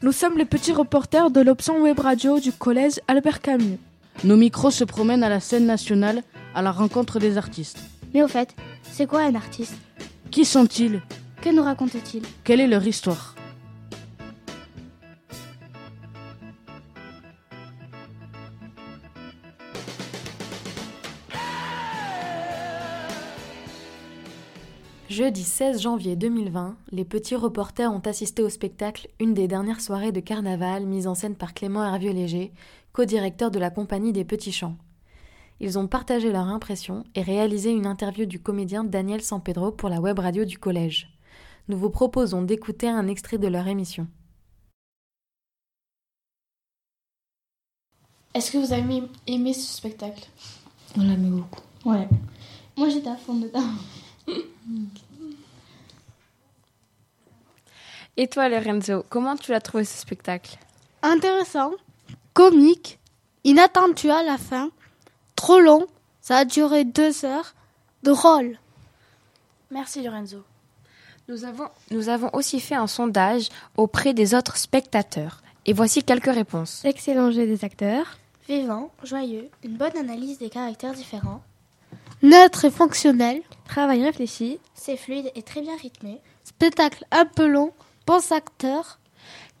Nous sommes les petits reporters de l'option web radio du collège Albert Camus. Nos micros se promènent à la scène nationale à la rencontre des artistes. Mais au fait, c'est quoi un artiste? Qui sont-ils? Que nous racontent-ils Quelle est leur histoire? Jeudi 16 janvier 2020, les petits reporters ont assisté au spectacle Une des dernières soirées de carnaval mise en scène par Clément Hervieux-Léger, co-directeur de la compagnie des Petits Champs. Ils ont partagé leur impression et réalisé une interview du comédien Daniel Sampedro pour la web radio du collège. Nous vous proposons d'écouter un extrait de leur émission. Est-ce que vous avez aimé ce spectacle? On l'aimait beaucoup. Ouais. Moi j'étais à fond dedans. Et toi, Lorenzo, comment tu l'as trouvé ce spectacle? Intéressant, comique, inattendu à la fin, trop long, ça a duré deux heures, drôle. Merci Lorenzo. Nous avons, nous avons aussi fait un sondage auprès des autres spectateurs. Et voici quelques réponses. Excellent jeu des acteurs. Vivant, joyeux, une bonne analyse des caractères différents. Neutre et fonctionnel. Travail réfléchi. C'est fluide et très bien rythmé. Spectacle un peu long. Acteurs.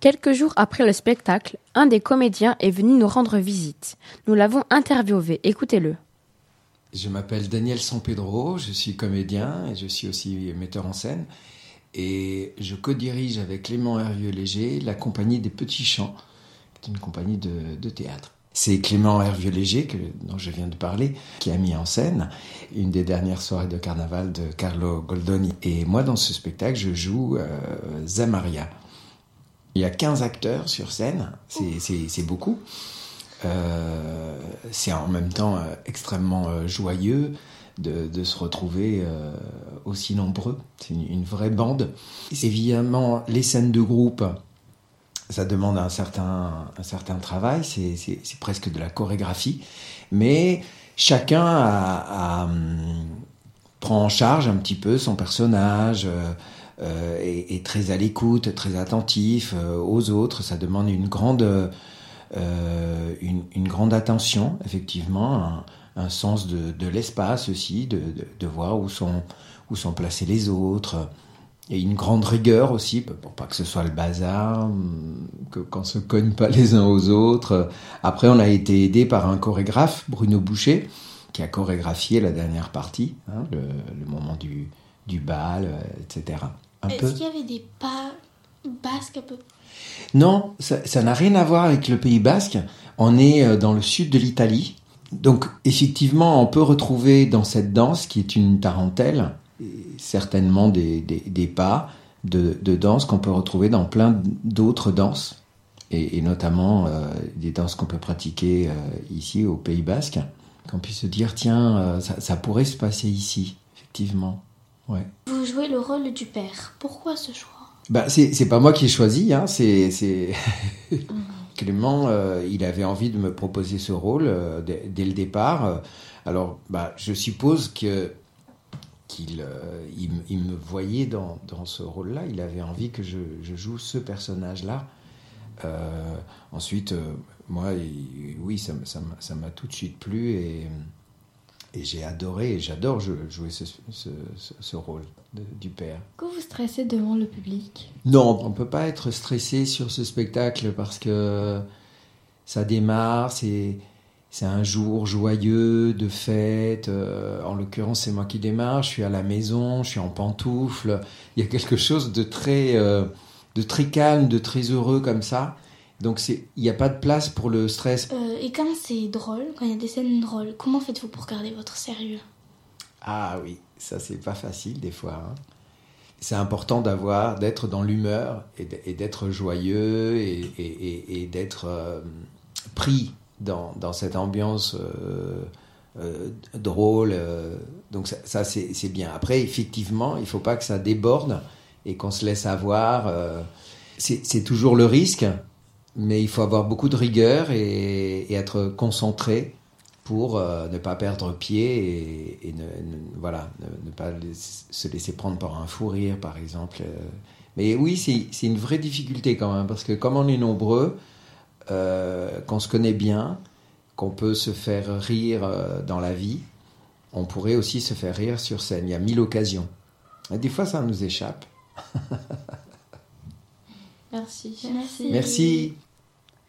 Quelques jours après le spectacle, un des comédiens est venu nous rendre visite. Nous l'avons interviewé. Écoutez-le. Je m'appelle Daniel Sampedro, je suis comédien et je suis aussi metteur en scène. Et je co-dirige avec Clément Hervieux-Léger la compagnie des Petits est une compagnie de théâtre. C'est Clément Hervieux-Léger, dont je viens de parler, qui a mis en scène une des dernières soirées de carnaval de Carlo Goldoni. Et moi, dans ce spectacle, je joue euh, Zamaria. Il y a 15 acteurs sur scène, c'est beaucoup. Euh, c'est en même temps euh, extrêmement joyeux de, de, se retrouver aussi nombreux. C'est une, une, vraie bande. Évidemment, les scènes de groupe, ça demande un certain, un certain travail, c'est presque de la chorégraphie, mais chacun a, hum, prend en charge un petit peu son personnage. Euh, euh, est, est, très à l'écoute, très attentif euh, aux autres. Ça demande une grande, euh, une, une, grande attention, effectivement, un, un sens de, de l'espace aussi, de, de, de, voir où sont, où sont placés les autres. Et une grande rigueur aussi, pour pas que ce soit le bazar, que qu'on se cogne pas les uns aux autres. Après, on a été aidé par un chorégraphe, Bruno Boucher, qui a chorégraphié la dernière partie, hein, le, le, moment du, du bal, euh, etc. Est-ce qu'il y avait des pas basques un peu? Non, ça n'a rien à voir avec le Pays basque. On est euh, dans le sud de l'Italie. Donc, effectivement, on peut retrouver dans cette danse, qui est une tarentelle, certainement des, des, des pas de, de danse qu'on peut retrouver dans plein d'autres danses, et, et notamment euh, des danses qu'on peut pratiquer euh, ici au Pays basque. Qu'on puisse se dire, tiens, euh, ça, ça pourrait se passer ici, effectivement. Ouais. Vous jouez le rôle du père. Pourquoi ce choix? Bah, C'est pas moi qui ai choisi, hein, c'est Clément, euh, il avait envie de me proposer ce rôle euh, dès, dès, le départ. Alors, bah, je suppose que qu'il euh, il, il, me voyait dans, dans ce rôle-là. Il avait envie que je, je joue ce personnage-là. Euh, ensuite, moi, il, oui, ça m'a ça, ça tout de suite plu et, et j'ai adoré et j'adore jouer ce, ce, ce rôle de, du père. Que vous stressez devant le public? Non, on ne peut pas être stressé sur ce spectacle parce que ça démarre, c'est c'est un jour joyeux de fête. Euh, en l'occurrence, c'est moi qui démarre. Je suis à la maison, je suis en pantoufles. Il y a quelque chose de très, euh, de très calme, de très heureux comme ça. Donc il n'y a pas de place pour le stress. Euh, et quand c'est drôle, quand il y a des scènes drôles, comment faites-vous pour garder votre sérieux? Ah oui, ça c'est pas facile des fois. Hein. C'est important d'avoir, d'être dans l'humeur et d'être joyeux et, et, et, et d'être pris dans, cette ambiance euh, euh, drôle. donc ça, c'est bien. Après, effectivement, il ne faut pas que ça déborde et qu'on se laisse avoir. c'est toujours le risque mais il faut avoir beaucoup de rigueur et, être concentré pour euh, ne pas perdre pied et, ne, voilà, ne, pas se laisser prendre par un fou rire, par exemple. Euh, Mais oui, c'est une vraie difficulté quand même, parce que comme on est nombreux, euh, qu'on se connaît bien, qu'on peut se faire rire euh, dans la vie, on pourrait aussi se faire rire sur scène. Il y a mille occasions. Et des fois, ça nous échappe. Merci. Merci.